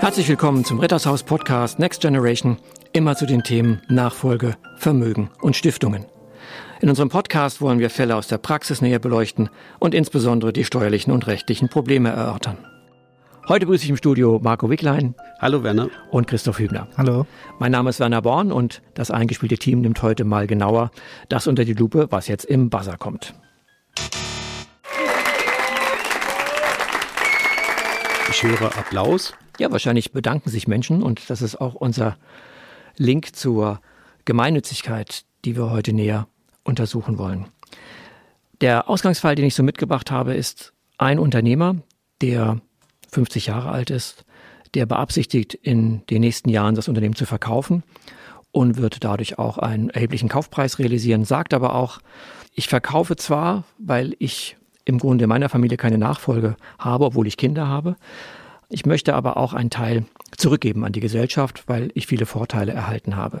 Herzlich willkommen zum Rittershaus Podcast Next Generation, immer zu den Themen Nachfolge, Vermögen und Stiftungen. In unserem Podcast wollen wir Fälle aus der Praxis näher beleuchten und insbesondere die steuerlichen und rechtlichen Probleme erörtern. Heute begrüße ich im Studio Marco Wicklein. Hallo Werner. Und Christoph Hübner. Hallo. Mein Name ist Werner Born und das eingespielte Team nimmt heute mal genauer das unter die Lupe, was jetzt im Buzzer kommt. Ich höre Applaus. Ja, wahrscheinlich bedanken sich Menschen und das ist auch unser Link zur Gemeinnützigkeit, die wir heute näher untersuchen wollen. Der Ausgangsfall, den ich so mitgebracht habe, ist ein Unternehmer, der 50 Jahre alt ist, der beabsichtigt, in den nächsten Jahren das Unternehmen zu verkaufen und wird dadurch auch einen erheblichen Kaufpreis realisieren, sagt aber auch, ich verkaufe zwar, weil ich im Grunde meiner Familie keine Nachfolge habe, obwohl ich Kinder habe. Ich möchte aber auch einen Teil zurückgeben an die Gesellschaft, weil ich viele Vorteile erhalten habe.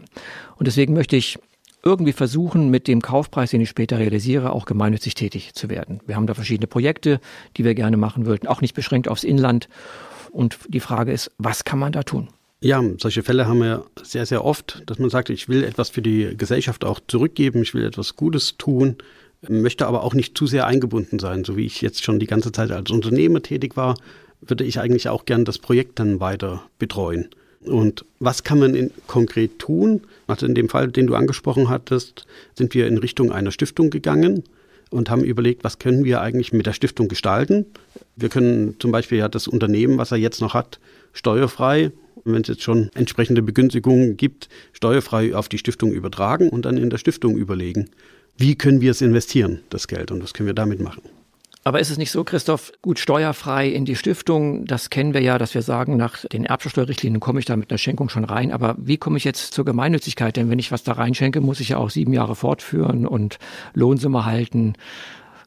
Und deswegen möchte ich irgendwie versuchen, mit dem Kaufpreis, den ich später realisiere, auch gemeinnützig tätig zu werden. Wir haben da verschiedene Projekte, die wir gerne machen würden, auch nicht beschränkt aufs Inland. Und die Frage ist, was kann man da tun? Ja, solche Fälle haben wir sehr, sehr oft, dass man sagt, ich will etwas für die Gesellschaft auch zurückgeben, ich will etwas Gutes tun, möchte aber auch nicht zu sehr eingebunden sein. So wie ich jetzt schon die ganze Zeit als Unternehmer tätig war, würde ich eigentlich auch gern das Projekt dann weiter betreuen. Und was kann man in, konkret tun? Also in dem Fall, den du angesprochen hattest, sind wir in Richtung einer Stiftung gegangen und haben überlegt, was können wir eigentlich mit der Stiftung gestalten. Wir können zum Beispiel ja das Unternehmen, was er jetzt noch hat, steuerfrei, wenn es jetzt schon entsprechende Begünstigungen gibt, steuerfrei auf die Stiftung übertragen und dann in der Stiftung überlegen, wie können wir es investieren, das Geld, und was können wir damit machen. Aber ist es nicht so, Christoph, gut steuerfrei in die Stiftung, das kennen wir ja, dass wir sagen, nach den Erbschaftssteuerrichtlinien komme ich da mit einer Schenkung schon rein. Aber wie komme ich jetzt zur Gemeinnützigkeit? Denn wenn ich was da reinschenke, muss ich ja auch sieben Jahre fortführen und Lohnsumme halten.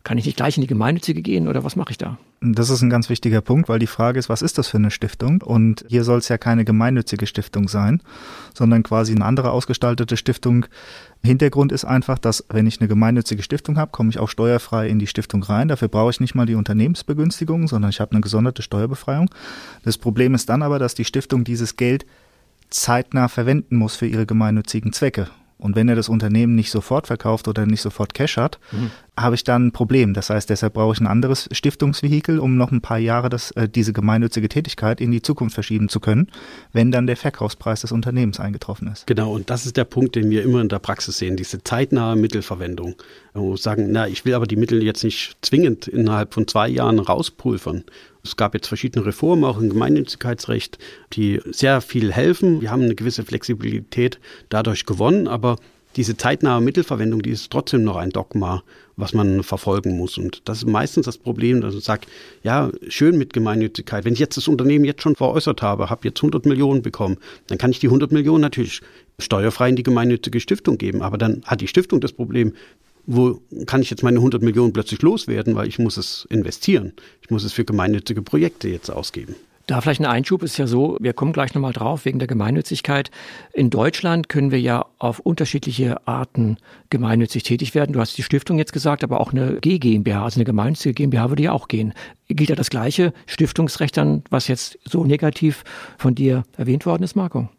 Kann ich nicht gleich in die Gemeinnützige gehen oder was mache ich da? Das ist ein ganz wichtiger Punkt, weil die Frage ist, was ist das für eine Stiftung? Und hier soll es ja keine gemeinnützige Stiftung sein, sondern quasi eine andere ausgestaltete Stiftung. Hintergrund ist einfach, dass wenn ich eine gemeinnützige Stiftung habe, komme ich auch steuerfrei in die Stiftung rein. Dafür brauche ich nicht mal die Unternehmensbegünstigung, sondern ich habe eine gesonderte Steuerbefreiung. Das Problem ist dann aber, dass die Stiftung dieses Geld zeitnah verwenden muss für ihre gemeinnützigen Zwecke. Und wenn er das Unternehmen nicht sofort verkauft oder nicht sofort Cash hat, mhm. Habe ich dann ein Problem. Das heißt, deshalb brauche ich ein anderes Stiftungsvehikel, um noch ein paar Jahre das, äh, diese gemeinnützige Tätigkeit in die Zukunft verschieben zu können, wenn dann der Verkaufspreis des Unternehmens eingetroffen ist. Genau, und das ist der Punkt, den wir immer in der Praxis sehen, diese zeitnahe Mittelverwendung. Wo wir sagen, na, ich will aber die Mittel jetzt nicht zwingend innerhalb von zwei Jahren rauspulvern, es gab jetzt verschiedene Reformen, auch im Gemeinnützigkeitsrecht, die sehr viel helfen. Wir haben eine gewisse Flexibilität dadurch gewonnen, aber diese zeitnahe Mittelverwendung, die ist trotzdem noch ein Dogma, was man verfolgen muss. Und das ist meistens das Problem, dass man sagt, ja, schön mit Gemeinnützigkeit. Wenn ich jetzt das Unternehmen jetzt schon veräußert habe, habe jetzt 100 Millionen bekommen, dann kann ich die 100 Millionen natürlich steuerfrei in die gemeinnützige Stiftung geben. Aber dann hat die Stiftung das Problem, wo kann ich jetzt meine 100 Millionen plötzlich loswerden, weil ich muss es investieren. Ich muss es für gemeinnützige Projekte jetzt ausgeben. Da vielleicht ein Einschub ist ja so, wir kommen gleich nochmal drauf wegen der Gemeinnützigkeit. In Deutschland können wir ja auf unterschiedliche Arten gemeinnützig tätig werden. Du hast die Stiftung jetzt gesagt, aber auch eine G GmbH, also eine gemeinnützige GmbH würde ja auch gehen. Gilt ja das gleiche Stiftungsrecht dann, was jetzt so negativ von dir erwähnt worden ist, Marco?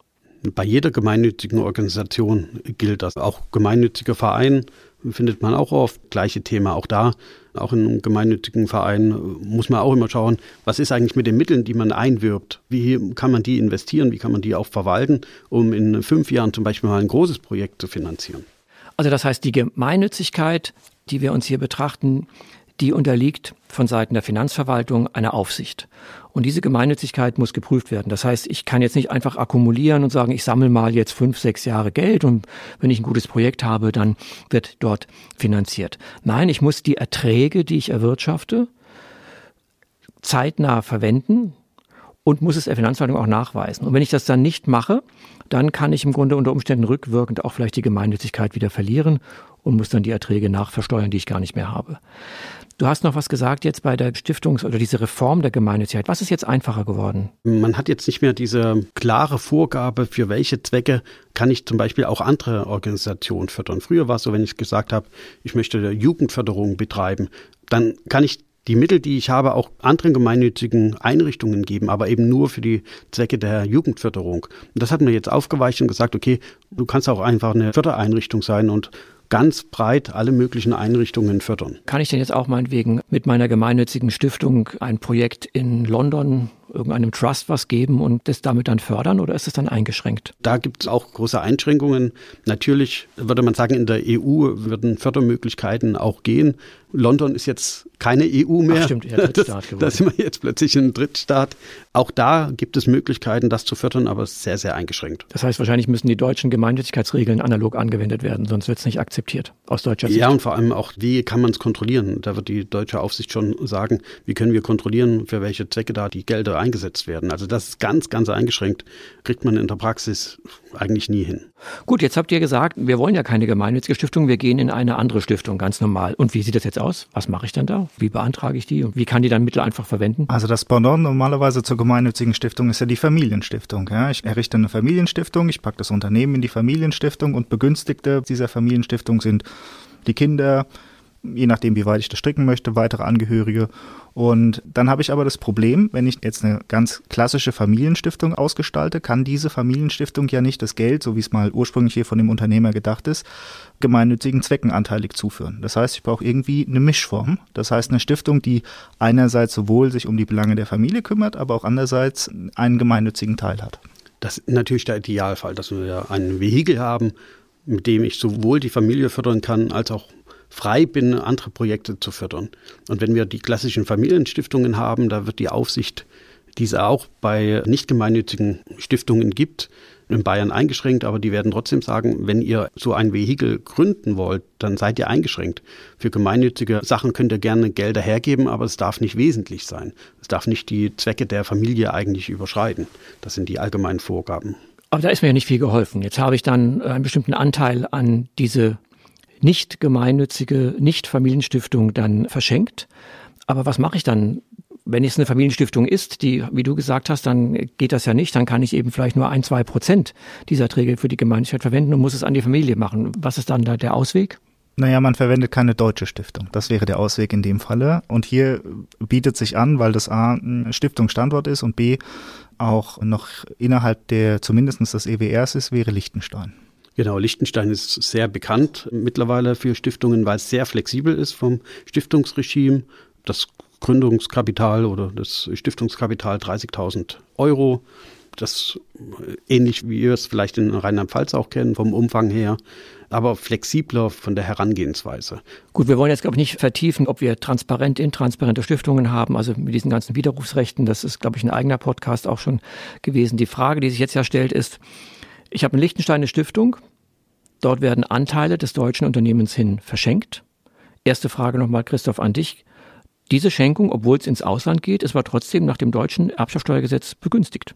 Bei jeder gemeinnützigen Organisation gilt das. Auch gemeinnützige Verein findet man auch oft. Gleiche Thema auch da. Auch in einem gemeinnützigen Verein muss man auch immer schauen, was ist eigentlich mit den Mitteln, die man einwirbt? Wie kann man die investieren? Wie kann man die auch verwalten, um in fünf Jahren zum Beispiel mal ein großes Projekt zu finanzieren? Also das heißt, die Gemeinnützigkeit, die wir uns hier betrachten, die unterliegt von Seiten der Finanzverwaltung einer Aufsicht. Und diese Gemeinnützigkeit muss geprüft werden. Das heißt, ich kann jetzt nicht einfach akkumulieren und sagen, ich sammle mal jetzt fünf, sechs Jahre Geld und wenn ich ein gutes Projekt habe, dann wird dort finanziert. Nein, ich muss die Erträge, die ich erwirtschafte, zeitnah verwenden und muss es der Finanzverwaltung auch nachweisen. Und wenn ich das dann nicht mache, dann kann ich im Grunde unter Umständen rückwirkend auch vielleicht die Gemeinnützigkeit wieder verlieren und muss dann die Erträge nachversteuern, die ich gar nicht mehr habe. Du hast noch was gesagt jetzt bei der Stiftungs- oder diese Reform der Gemeinnützigkeit. Was ist jetzt einfacher geworden? Man hat jetzt nicht mehr diese klare Vorgabe, für welche Zwecke kann ich zum Beispiel auch andere Organisationen fördern. Früher war es so, wenn ich gesagt habe, ich möchte Jugendförderung betreiben, dann kann ich die Mittel, die ich habe, auch anderen gemeinnützigen Einrichtungen geben, aber eben nur für die Zwecke der Jugendförderung. Und das hat man jetzt aufgeweicht und gesagt, okay, du kannst auch einfach eine Fördereinrichtung sein und ganz breit alle möglichen Einrichtungen fördern. Kann ich denn jetzt auch meinetwegen mit meiner gemeinnützigen Stiftung ein Projekt in London irgendeinem Trust was geben und das damit dann fördern oder ist es dann eingeschränkt? Da gibt es auch große Einschränkungen. Natürlich würde man sagen, in der EU würden Fördermöglichkeiten auch gehen. London ist jetzt keine EU mehr. Ach stimmt, ja, Drittstaat geworden. Da sind wir jetzt plötzlich ein Drittstaat. Auch da gibt es Möglichkeiten, das zu fördern, aber sehr, sehr eingeschränkt. Das heißt, wahrscheinlich müssen die deutschen Gemeinnützigkeitsregeln analog angewendet werden, sonst wird es nicht akzeptiert aus deutscher Sicht. Ja, und vor allem auch, wie kann man es kontrollieren? Da wird die deutsche Aufsicht schon sagen, wie können wir kontrollieren, für welche Zwecke da die Gelder eingesetzt werden. Also das ist ganz, ganz eingeschränkt. Kriegt man in der Praxis eigentlich nie hin. Gut, jetzt habt ihr gesagt, wir wollen ja keine gemeinnützige Stiftung, wir gehen in eine andere Stiftung, ganz normal. Und wie sieht das jetzt aus? Was mache ich dann da? Wie beantrage ich die? Und wie kann die dann Mittel einfach verwenden? Also das Pendant normalerweise zur gemeinnützigen Stiftung ist ja die Familienstiftung. Ja? Ich errichte eine Familienstiftung, ich packe das Unternehmen in die Familienstiftung und Begünstigte dieser Familienstiftung sind die Kinder, je nachdem, wie weit ich das stricken möchte, weitere Angehörige. Und dann habe ich aber das Problem, wenn ich jetzt eine ganz klassische Familienstiftung ausgestalte, kann diese Familienstiftung ja nicht das Geld, so wie es mal ursprünglich hier von dem Unternehmer gedacht ist, gemeinnützigen Zwecken anteilig zuführen. Das heißt, ich brauche irgendwie eine Mischform. Das heißt, eine Stiftung, die einerseits sowohl sich um die Belange der Familie kümmert, aber auch andererseits einen gemeinnützigen Teil hat. Das ist natürlich der Idealfall, dass wir ein Vehikel haben, mit dem ich sowohl die Familie fördern kann, als auch frei bin, andere Projekte zu fördern. Und wenn wir die klassischen Familienstiftungen haben, da wird die Aufsicht, die es auch bei nicht gemeinnützigen Stiftungen gibt, in Bayern eingeschränkt, aber die werden trotzdem sagen, wenn ihr so ein Vehikel gründen wollt, dann seid ihr eingeschränkt. Für gemeinnützige Sachen könnt ihr gerne Gelder hergeben, aber es darf nicht wesentlich sein. Es darf nicht die Zwecke der Familie eigentlich überschreiten. Das sind die allgemeinen Vorgaben. Aber da ist mir ja nicht viel geholfen. Jetzt habe ich dann einen bestimmten Anteil an diese nicht gemeinnützige, nicht Familienstiftung dann verschenkt. Aber was mache ich dann? Wenn es eine Familienstiftung ist, die, wie du gesagt hast, dann geht das ja nicht. Dann kann ich eben vielleicht nur ein, zwei Prozent dieser Träger für die Gemeinnützigkeit verwenden und muss es an die Familie machen. Was ist dann da der Ausweg? Naja, man verwendet keine deutsche Stiftung. Das wäre der Ausweg in dem Falle. Und hier bietet sich an, weil das A ein Stiftungsstandort ist und B auch noch innerhalb der zumindest des EWRs ist, wäre Liechtenstein. Genau, Liechtenstein ist sehr bekannt mittlerweile für Stiftungen, weil es sehr flexibel ist vom Stiftungsregime. Das Gründungskapital oder das Stiftungskapital 30.000 Euro. Das ähnlich wie wir es vielleicht in Rheinland-Pfalz auch kennen, vom Umfang her, aber flexibler von der Herangehensweise. Gut, wir wollen jetzt, glaube ich, nicht vertiefen, ob wir transparent, intransparente Stiftungen haben, also mit diesen ganzen Widerrufsrechten. Das ist, glaube ich, ein eigener Podcast auch schon gewesen. Die Frage, die sich jetzt ja stellt, ist, ich habe eine Stiftung. Dort werden Anteile des deutschen Unternehmens hin verschenkt. Erste Frage nochmal, Christoph, an dich. Diese Schenkung, obwohl es ins Ausland geht, ist aber trotzdem nach dem deutschen Erbschaftssteuergesetz begünstigt.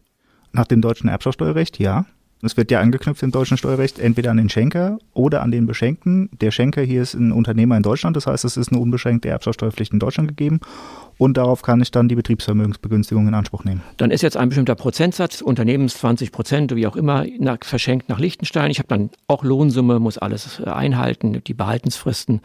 Nach dem deutschen Erbschaftssteuerrecht, ja. Es wird ja angeknüpft im deutschen Steuerrecht entweder an den Schenker oder an den Beschenkten. Der Schenker hier ist ein Unternehmer in Deutschland, das heißt, es ist eine unbeschränkte Erbschaftssteuerpflicht in Deutschland gegeben und darauf kann ich dann die Betriebsvermögensbegünstigung in Anspruch nehmen. Dann ist jetzt ein bestimmter Prozentsatz, Unternehmens 20 Prozent, wie auch immer, nach, verschenkt nach Liechtenstein. Ich habe dann auch Lohnsumme, muss alles einhalten, die Behaltensfristen.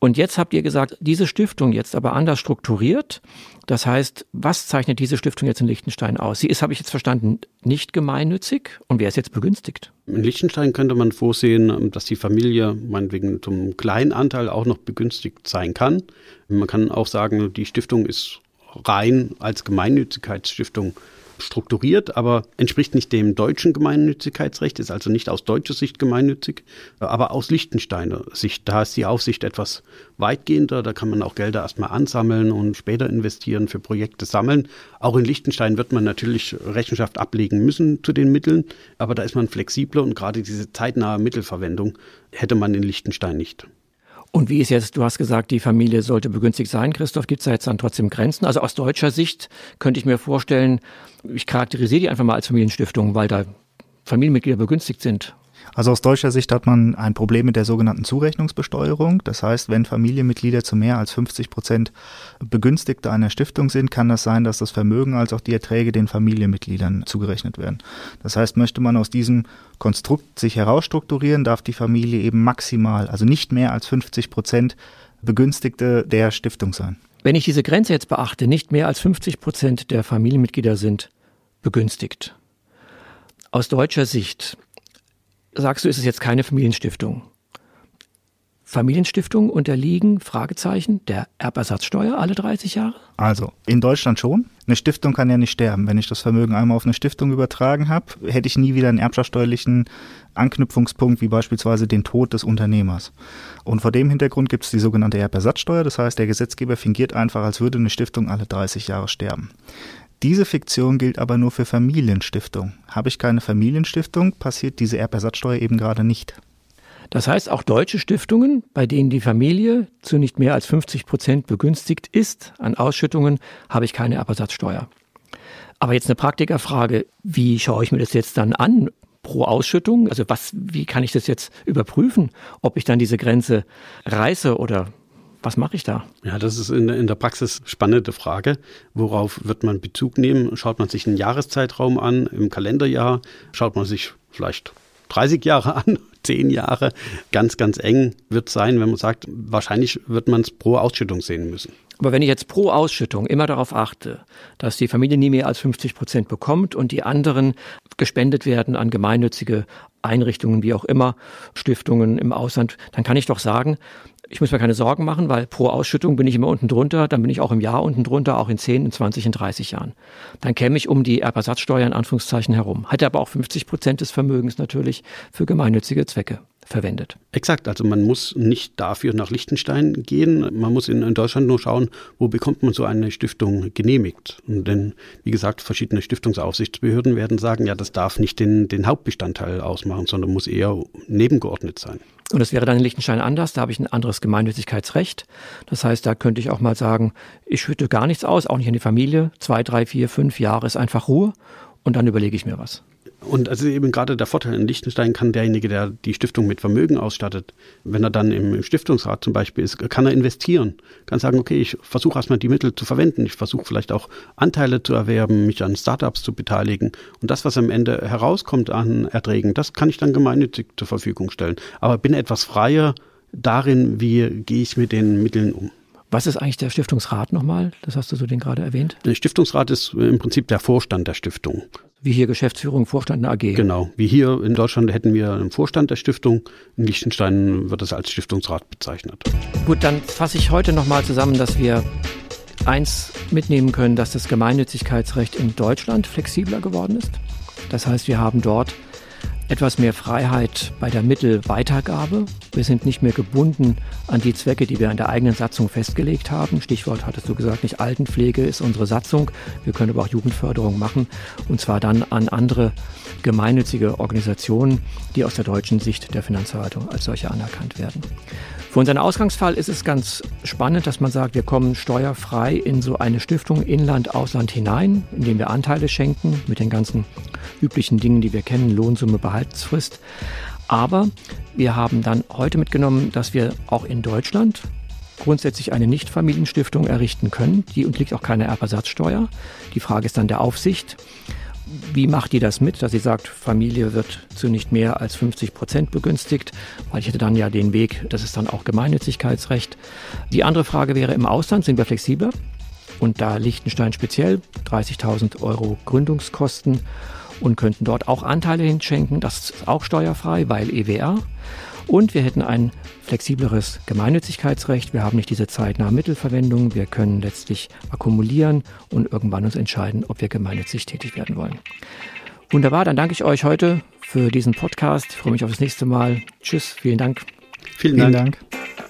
Und jetzt habt ihr gesagt, diese Stiftung jetzt aber anders strukturiert. Das heißt, was zeichnet diese Stiftung jetzt in Liechtenstein aus? Sie ist, habe ich jetzt verstanden, nicht gemeinnützig und wer ist jetzt begünstigt? In Liechtenstein könnte man vorsehen, dass die Familie meinetwegen zum kleinen Anteil auch noch begünstigt sein kann. Man kann auch sagen, die Stiftung ist rein als Gemeinnützigkeitsstiftung strukturiert, aber entspricht nicht dem deutschen Gemeinnützigkeitsrecht, ist also nicht aus deutscher Sicht gemeinnützig, aber aus Liechtensteiner Sicht. Da ist die Aufsicht etwas weitgehender, da kann man auch Gelder erstmal ansammeln und später investieren, für Projekte sammeln. Auch in Liechtenstein wird man natürlich Rechenschaft ablegen müssen zu den Mitteln, aber da ist man flexibler und gerade diese zeitnahe Mittelverwendung hätte man in Liechtenstein nicht. Und wie ist jetzt, du hast gesagt, die Familie sollte begünstigt sein, Christoph, gibt es da jetzt dann trotzdem Grenzen? Also aus deutscher Sicht könnte ich mir vorstellen, ich charakterisiere die einfach mal als Familienstiftung, weil da Familienmitglieder begünstigt sind. Also aus deutscher Sicht hat man ein Problem mit der sogenannten Zurechnungsbesteuerung. Das heißt, wenn Familienmitglieder zu mehr als 50 Prozent Begünstigte einer Stiftung sind, kann das sein, dass das Vermögen als auch die Erträge den Familienmitgliedern zugerechnet werden. Das heißt, möchte man aus diesem Konstrukt sich herausstrukturieren, darf die Familie eben maximal, also nicht mehr als 50 Prozent Begünstigte der Stiftung sein. Wenn ich diese Grenze jetzt beachte, nicht mehr als 50 Prozent der Familienmitglieder sind begünstigt. Aus deutscher Sicht sagst du, ist es jetzt keine Familienstiftung. Familienstiftungen unterliegen, Fragezeichen, der Erbersatzsteuer alle 30 Jahre? Also, in Deutschland schon. Eine Stiftung kann ja nicht sterben. Wenn ich das Vermögen einmal auf eine Stiftung übertragen habe, hätte ich nie wieder einen erbschaftssteuerlichen Anknüpfungspunkt, wie beispielsweise den Tod des Unternehmers. Und vor dem Hintergrund gibt es die sogenannte Erbersatzsteuer. Das heißt, der Gesetzgeber fingiert einfach, als würde eine Stiftung alle 30 Jahre sterben. Diese Fiktion gilt aber nur für Familienstiftungen. Habe ich keine Familienstiftung, passiert diese Erbersatzsteuer eben gerade nicht. Das heißt, auch deutsche Stiftungen, bei denen die Familie zu nicht mehr als 50 Prozent begünstigt ist an Ausschüttungen, habe ich keine Erbersatzsteuer. Aber jetzt eine Praktikerfrage, wie schaue ich mir das jetzt dann an pro Ausschüttung? Also was, wie kann ich das jetzt überprüfen, ob ich dann diese Grenze reiße oder was mache ich da? Ja, das ist in, in der Praxis spannende Frage. Worauf wird man Bezug nehmen? Schaut man sich einen Jahreszeitraum an im Kalenderjahr? Schaut man sich vielleicht 30 Jahre an, 10 Jahre. Ganz, ganz eng wird sein, wenn man sagt, wahrscheinlich wird man es pro Ausschüttung sehen müssen. Aber wenn ich jetzt pro Ausschüttung immer darauf achte, dass die Familie nie mehr als 50 Prozent bekommt und die anderen gespendet werden an gemeinnützige Einrichtungen, wie auch immer, Stiftungen im Ausland, dann kann ich doch sagen, ich muss mir keine Sorgen machen, weil pro Ausschüttung bin ich immer unten drunter, dann bin ich auch im Jahr unten drunter, auch in 10, in 20, in 30 Jahren. Dann käme ich um die Erbersatzsteuer in Anführungszeichen herum. Hätte aber auch 50 Prozent des Vermögens natürlich für gemeinnützige Zwecke verwendet. Exakt, also man muss nicht dafür nach Liechtenstein gehen. Man muss in, in, Deutschland nur schauen, wo bekommt man so eine Stiftung genehmigt. Und denn, wie gesagt, verschiedene Stiftungsaufsichtsbehörden werden sagen, ja, das darf nicht den, den Hauptbestandteil ausmachen, sondern muss eher nebengeordnet sein. Und das wäre dann in Liechtenstein anders. Da habe ich ein anderes Gemeinnützigkeitsrecht. Das heißt, da könnte ich auch mal sagen, ich schütte gar nichts aus, auch nicht in die Familie. Zwei, drei, vier, fünf Jahre ist einfach Ruhe. Und dann überlege ich mir was. Und also eben gerade der Vorteil in Liechtenstein kann derjenige, der die Stiftung mit Vermögen ausstattet, wenn er dann im Stiftungsrat zum Beispiel ist, kann er investieren, kann sagen, okay, ich versuche erstmal die Mittel zu verwenden, ich versuche vielleicht auch Anteile zu erwerben, mich an Startups zu beteiligen und das, was am Ende herauskommt an Erträgen, das kann ich dann gemeinnützig zur Verfügung stellen. Aber bin etwas freier darin, wie gehe ich mit den Mitteln um. Was ist eigentlich der Stiftungsrat nochmal? Das hast du so den gerade erwähnt. Der Stiftungsrat ist im Prinzip der Vorstand der Stiftung. Wie hier Geschäftsführung, Vorstand einer AG. Genau. Wie hier in Deutschland hätten wir einen Vorstand der Stiftung. In Liechtenstein wird es als Stiftungsrat bezeichnet. Gut, dann fasse ich heute nochmal zusammen, dass wir eins mitnehmen können, dass das Gemeinnützigkeitsrecht in Deutschland flexibler geworden ist. Das heißt, wir haben dort etwas mehr Freiheit bei der Mittelweitergabe. Wir sind nicht mehr gebunden an die Zwecke, die wir in der eigenen Satzung festgelegt haben. Stichwort hattest du gesagt, nicht Altenpflege ist unsere Satzung. Wir können aber auch Jugendförderung machen und zwar dann an andere gemeinnützige Organisationen, die aus der deutschen Sicht der Finanzverwaltung als solche anerkannt werden. Für unseren Ausgangsfall ist es ganz spannend, dass man sagt, wir kommen steuerfrei in so eine Stiftung Inland, Ausland hinein, indem wir Anteile schenken mit den ganzen üblichen Dingen, die wir kennen, Lohnsumme, Behaltsfrist. Aber wir haben dann heute mitgenommen, dass wir auch in Deutschland grundsätzlich eine Nichtfamilienstiftung errichten können. Die unterliegt auch keine Erbersatzsteuer. Die Frage ist dann der Aufsicht. Wie macht die das mit, dass sie sagt, Familie wird zu nicht mehr als 50 Prozent begünstigt? Weil ich hätte dann ja den Weg, das ist dann auch Gemeinnützigkeitsrecht. Die andere Frage wäre, im Ausland sind wir flexibler. Und da Liechtenstein speziell 30.000 Euro Gründungskosten und könnten dort auch Anteile hinschenken. Das ist auch steuerfrei, weil EWR. Und wir hätten ein flexibleres Gemeinnützigkeitsrecht. Wir haben nicht diese zeitnahe Mittelverwendung. Wir können letztlich akkumulieren und irgendwann uns entscheiden, ob wir gemeinnützig tätig werden wollen. Wunderbar, dann danke ich euch heute für diesen Podcast. Ich freue mich auf das nächste Mal. Tschüss, vielen Dank. Vielen, vielen Dank. Dank.